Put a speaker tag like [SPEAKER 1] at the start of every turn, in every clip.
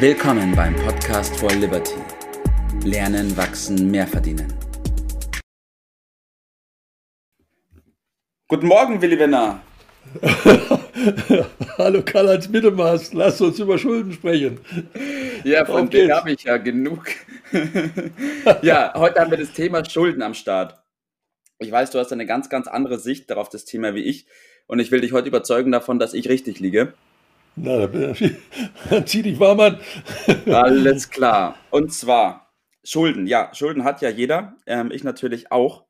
[SPEAKER 1] Willkommen beim Podcast for Liberty. Lernen, wachsen, mehr verdienen. Guten Morgen, Willi Wenner.
[SPEAKER 2] Hallo Karl-Heinz Mittelmaß, lass uns über Schulden sprechen.
[SPEAKER 1] Ja, von denen habe ich ja genug. ja, heute haben wir das Thema Schulden am Start. Ich weiß, du hast eine ganz, ganz andere Sicht darauf, das Thema wie ich. Und ich will dich heute überzeugen davon, dass ich richtig liege.
[SPEAKER 2] Na, dann zieh dich warm an.
[SPEAKER 1] Alles klar. Und zwar Schulden. Ja, Schulden hat ja jeder. Ähm, ich natürlich auch.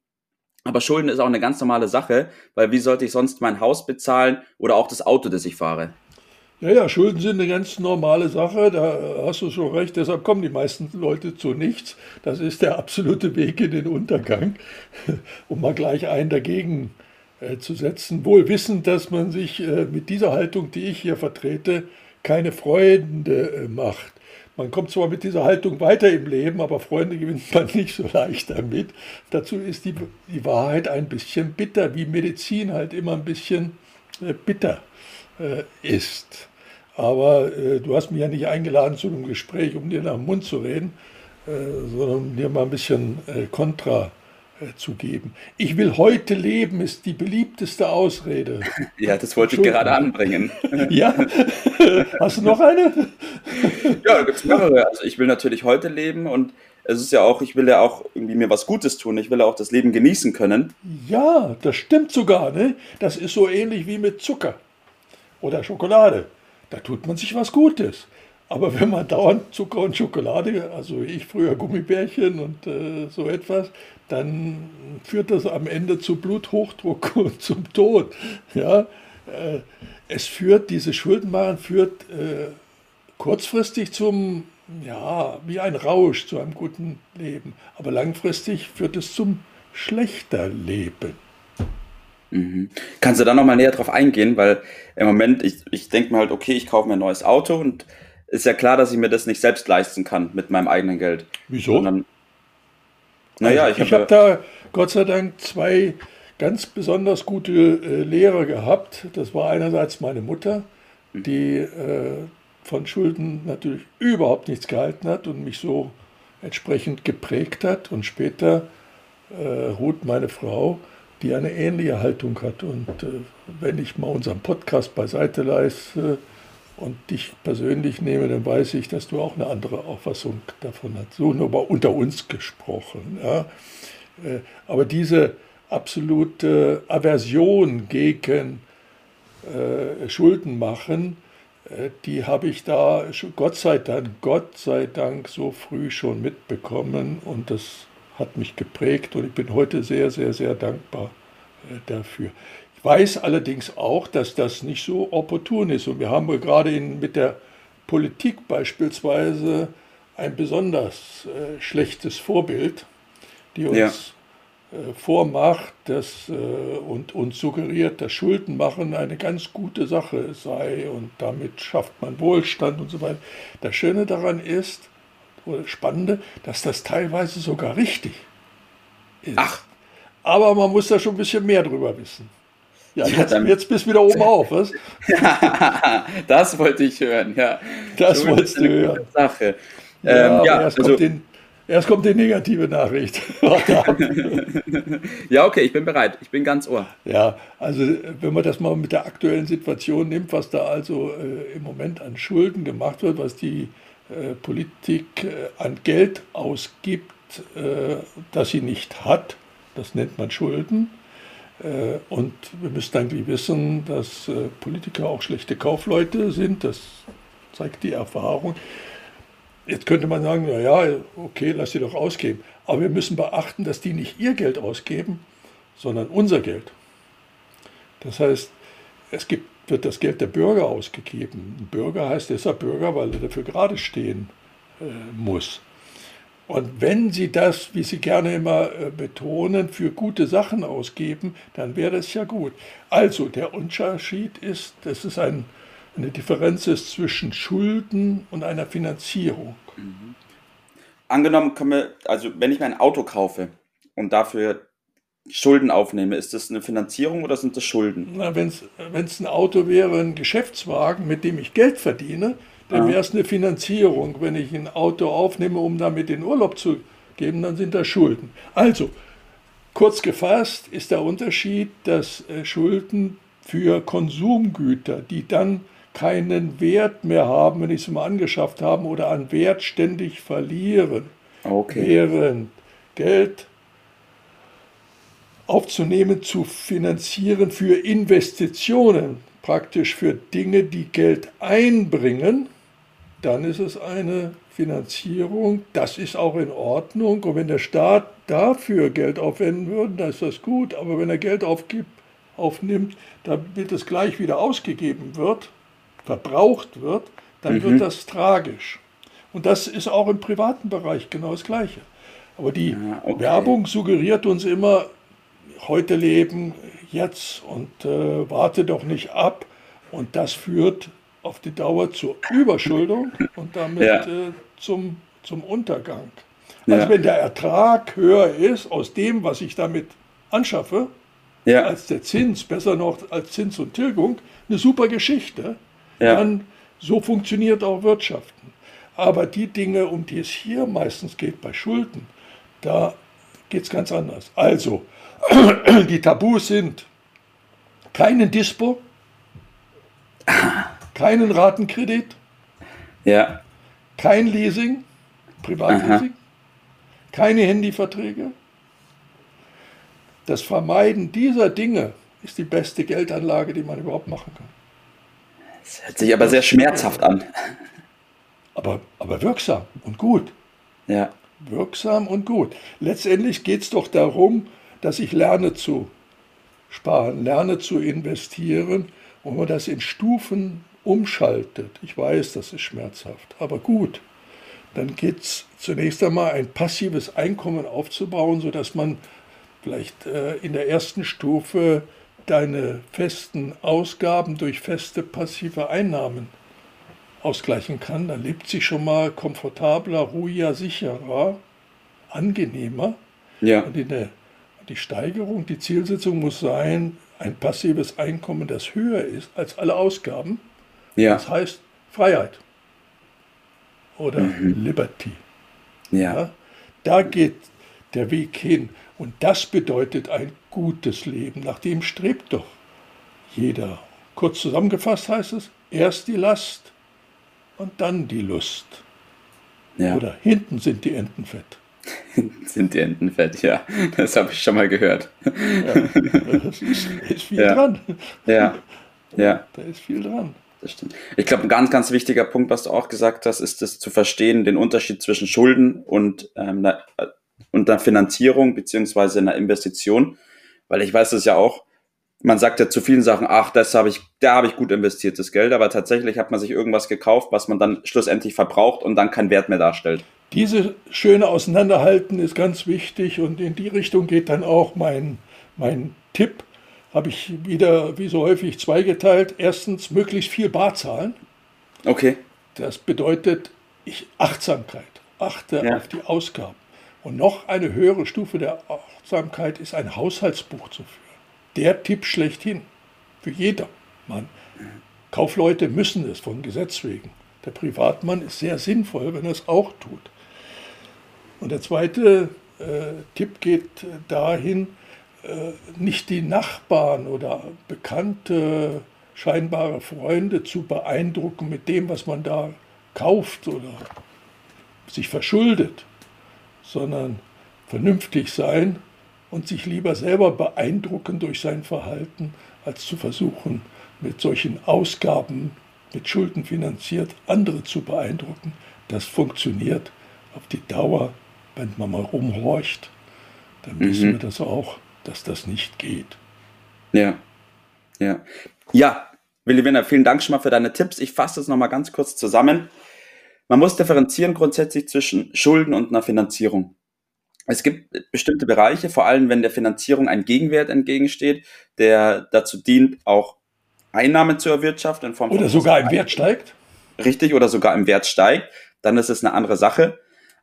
[SPEAKER 1] Aber Schulden ist auch eine ganz normale Sache, weil wie sollte ich sonst mein Haus bezahlen oder auch das Auto, das ich fahre?
[SPEAKER 2] Ja, ja, Schulden sind eine ganz normale Sache, da hast du schon recht, deshalb kommen die meisten Leute zu nichts. Das ist der absolute Weg in den Untergang, um mal gleich einen dagegen äh, zu setzen, wohl wissend, dass man sich äh, mit dieser Haltung, die ich hier vertrete, keine Freunde äh, macht. Man kommt zwar mit dieser Haltung weiter im Leben, aber Freunde gewinnt man nicht so leicht damit. Dazu ist die, die Wahrheit ein bisschen bitter, wie Medizin halt immer ein bisschen äh, bitter äh, ist. Aber äh, du hast mich ja nicht eingeladen zu einem Gespräch, um dir nach dem Mund zu reden, äh, sondern um dir mal ein bisschen äh, Kontra äh, zu geben. Ich will heute leben, ist die beliebteste Ausrede.
[SPEAKER 1] Ja, das wollte ich gerade anbringen.
[SPEAKER 2] Ja? Hast du noch eine?
[SPEAKER 1] Ja, da gibt es mehrere. Also ich will natürlich heute leben und es ist ja auch, ich will ja auch irgendwie mir was Gutes tun. Ich will ja auch das Leben genießen können.
[SPEAKER 2] Ja, das stimmt sogar. Ne? Das ist so ähnlich wie mit Zucker oder Schokolade. Da tut man sich was Gutes. Aber wenn man dauernd Zucker und Schokolade, also ich früher Gummibärchen und äh, so etwas, dann führt das am Ende zu Bluthochdruck und zum Tod. Ja? Äh, es führt, diese Schuldenmachen führt äh, kurzfristig zum, ja, wie ein Rausch, zu einem guten Leben. Aber langfristig führt es zum schlechter Leben.
[SPEAKER 1] Mhm. Kannst du da nochmal näher drauf eingehen? Weil im Moment, ich, ich denke mir halt, okay, ich kaufe mir ein neues Auto und ist ja klar, dass ich mir das nicht selbst leisten kann mit meinem eigenen Geld.
[SPEAKER 2] Wieso? Naja, also, ich, ich habe hab da Gott sei Dank zwei ganz besonders gute äh, Lehrer gehabt. Das war einerseits meine Mutter, die äh, von Schulden natürlich überhaupt nichts gehalten hat und mich so entsprechend geprägt hat. Und später äh, Ruth, meine Frau, die eine ähnliche Haltung hat. Und äh, wenn ich mal unseren Podcast beiseite leiste und dich persönlich nehme, dann weiß ich, dass du auch eine andere Auffassung davon hast. So nur mal unter uns gesprochen. Ja. Äh, aber diese absolute Aversion gegen äh, Schulden machen, äh, die habe ich da Gott sei Dank, Gott sei Dank so früh schon mitbekommen und das hat mich geprägt und ich bin heute sehr, sehr, sehr dankbar dafür. Ich weiß allerdings auch, dass das nicht so opportun ist und wir haben gerade in, mit der Politik beispielsweise ein besonders äh, schlechtes Vorbild, die uns ja. äh, vormacht dass, äh, und uns suggeriert, dass Schulden machen eine ganz gute Sache sei und damit schafft man Wohlstand und so weiter. Das Schöne daran ist, oder Spannende, dass das teilweise sogar richtig ist. Ach. Aber man muss da schon ein bisschen mehr drüber wissen. Ja, jetzt, ja, jetzt bist du wieder oben auf, was?
[SPEAKER 1] das wollte ich hören, ja.
[SPEAKER 2] Das so wolltest du hören.
[SPEAKER 1] Sache.
[SPEAKER 2] Ja, ähm, ja erst, also, kommt den, erst kommt die negative Nachricht.
[SPEAKER 1] ja, okay, ich bin bereit. Ich bin ganz ohr.
[SPEAKER 2] Ja, also wenn man das mal mit der aktuellen Situation nimmt, was da also äh, im Moment an Schulden gemacht wird, was die äh, Politik äh, an Geld ausgibt, äh, das sie nicht hat. Das nennt man Schulden. Und wir müssen eigentlich wissen, dass Politiker auch schlechte Kaufleute sind. Das zeigt die Erfahrung. Jetzt könnte man sagen, naja, okay, lass sie doch ausgeben. Aber wir müssen beachten, dass die nicht ihr Geld ausgeben, sondern unser Geld. Das heißt, es gibt wird das Geld der Bürger ausgegeben. Ein Bürger heißt deshalb Bürger, weil er dafür gerade stehen äh, muss. Und wenn Sie das, wie Sie gerne immer äh, betonen, für gute Sachen ausgeben, dann wäre es ja gut. Also der Unterschied ist, dass es ein, eine Differenz ist zwischen Schulden und einer Finanzierung. Mhm.
[SPEAKER 1] Angenommen, wir, also wenn ich mir ein Auto kaufe und dafür Schulden aufnehme, ist das eine Finanzierung oder sind das Schulden?
[SPEAKER 2] Wenn es ein Auto wäre, ein Geschäftswagen, mit dem ich Geld verdiene, dann wäre es eine Finanzierung. Wenn ich ein Auto aufnehme, um damit in Urlaub zu geben, dann sind das Schulden. Also, kurz gefasst ist der Unterschied, dass äh, Schulden für Konsumgüter, die dann keinen Wert mehr haben, wenn ich sie mal angeschafft habe, oder an Wert ständig verlieren. Okay. Während Geld aufzunehmen, zu finanzieren für Investitionen, praktisch für Dinge, die Geld einbringen, dann ist es eine Finanzierung. Das ist auch in Ordnung. Und wenn der Staat dafür Geld aufwenden würde, dann ist das gut. Aber wenn er Geld aufgibt, aufnimmt, damit es gleich wieder ausgegeben wird, verbraucht wird, dann mhm. wird das tragisch. Und das ist auch im privaten Bereich genau das Gleiche. Aber die ja, okay. Werbung suggeriert uns immer, heute leben, jetzt und äh, warte doch nicht ab. Und das führt auf die Dauer zur Überschuldung und damit ja. äh, zum, zum Untergang. Also ja. wenn der Ertrag höher ist aus dem, was ich damit anschaffe, ja. als der Zins, besser noch als Zins und Tilgung, eine super Geschichte. Dann so funktioniert auch Wirtschaften. Aber die Dinge, um die es hier meistens geht bei Schulden, da geht es ganz anders. Also, die Tabus sind keinen Dispo, keinen Ratenkredit, ja. kein Leasing, Privatleasing, Aha. keine Handyverträge. Das Vermeiden dieser Dinge ist die beste Geldanlage, die man überhaupt machen kann.
[SPEAKER 1] Das hört sich aber sehr schmerzhaft an.
[SPEAKER 2] Aber, aber wirksam und gut. Ja. Wirksam und gut. Letztendlich geht es doch darum, dass ich lerne zu sparen, lerne zu investieren und man das in Stufen umschaltet. Ich weiß, das ist schmerzhaft, aber gut. Dann geht es zunächst einmal ein passives Einkommen aufzubauen, sodass man vielleicht äh, in der ersten Stufe deine festen Ausgaben durch feste passive Einnahmen ausgleichen kann. Dann lebt sich schon mal komfortabler, ruhiger, sicherer, angenehmer. Ja. Und der die Steigerung, die Zielsetzung muss sein, ein passives Einkommen, das höher ist als alle Ausgaben. Ja. Das heißt Freiheit oder mhm. Liberty. Ja. ja. Da geht der Weg hin. Und das bedeutet ein gutes Leben. Nach dem strebt doch jeder. Kurz zusammengefasst heißt es, erst die Last und dann die Lust. Ja. Oder hinten sind die Enten fett.
[SPEAKER 1] sind die Enten fett, ja. Das habe ich schon mal gehört. Ja,
[SPEAKER 2] da ist, ist, viel ja. dran.
[SPEAKER 1] Ja, ja.
[SPEAKER 2] Da ist viel dran.
[SPEAKER 1] Das stimmt. Ich glaube, ein ganz, ganz wichtiger Punkt, was du auch gesagt hast, ist es zu verstehen, den Unterschied zwischen Schulden und, ähm, einer, und einer Finanzierung beziehungsweise einer Investition. Weil ich weiß es ja auch, man sagt ja zu vielen Sachen, ach, das habe ich, da habe ich gut investiertes Geld, aber tatsächlich hat man sich irgendwas gekauft, was man dann schlussendlich verbraucht und dann keinen Wert mehr darstellt.
[SPEAKER 2] Diese schöne Auseinanderhalten ist ganz wichtig und in die Richtung geht dann auch mein, mein Tipp. Habe ich wieder, wie so häufig, zweigeteilt. Erstens, möglichst viel Bar zahlen.
[SPEAKER 1] Okay.
[SPEAKER 2] Das bedeutet, ich Achtsamkeit, achte ja. auf die Ausgaben. Und noch eine höhere Stufe der Achtsamkeit ist ein Haushaltsbuch zu führen. Der Tipp schlechthin für jeder Mann. Kaufleute müssen es von Gesetz wegen. Der Privatmann ist sehr sinnvoll, wenn er es auch tut. Und der zweite äh, Tipp geht dahin, nicht die Nachbarn oder bekannte, scheinbare Freunde zu beeindrucken mit dem, was man da kauft oder sich verschuldet, sondern vernünftig sein und sich lieber selber beeindrucken durch sein Verhalten, als zu versuchen, mit solchen Ausgaben, mit Schulden finanziert, andere zu beeindrucken. Das funktioniert auf die Dauer wenn man mal rumhorcht, dann mhm. wissen wir das auch, dass das nicht geht.
[SPEAKER 1] Ja. Ja. Ja, Willi Winner, vielen Dank schon mal für deine Tipps. Ich fasse das nochmal ganz kurz zusammen. Man muss differenzieren grundsätzlich zwischen Schulden und einer Finanzierung. Es gibt bestimmte Bereiche, vor allem wenn der Finanzierung ein Gegenwert entgegensteht, der dazu dient, auch Einnahmen zu erwirtschaften. In
[SPEAKER 2] Form oder sogar im Wert steigt.
[SPEAKER 1] Richtig, oder sogar im Wert steigt. Dann ist es eine andere Sache.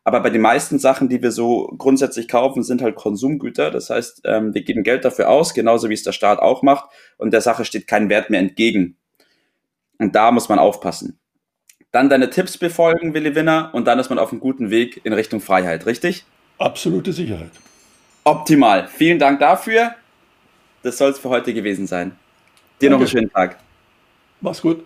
[SPEAKER 1] Aber bei den meisten Sachen, die wir so grundsätzlich kaufen, sind halt Konsumgüter. Das heißt, ähm, wir geben Geld dafür aus, genauso wie es der Staat auch macht. Und der Sache steht kein Wert mehr entgegen. Und da muss man aufpassen. dann deine Tipps befolgen, Willi Winner, und dann ist man auf einem guten Weg in Richtung Freiheit, richtig?
[SPEAKER 2] Absolute Sicherheit.
[SPEAKER 1] Optimal. Vielen Dank dafür. Das soll es für heute gewesen sein. Dir Danke. noch einen schönen Tag.
[SPEAKER 2] Mach's gut.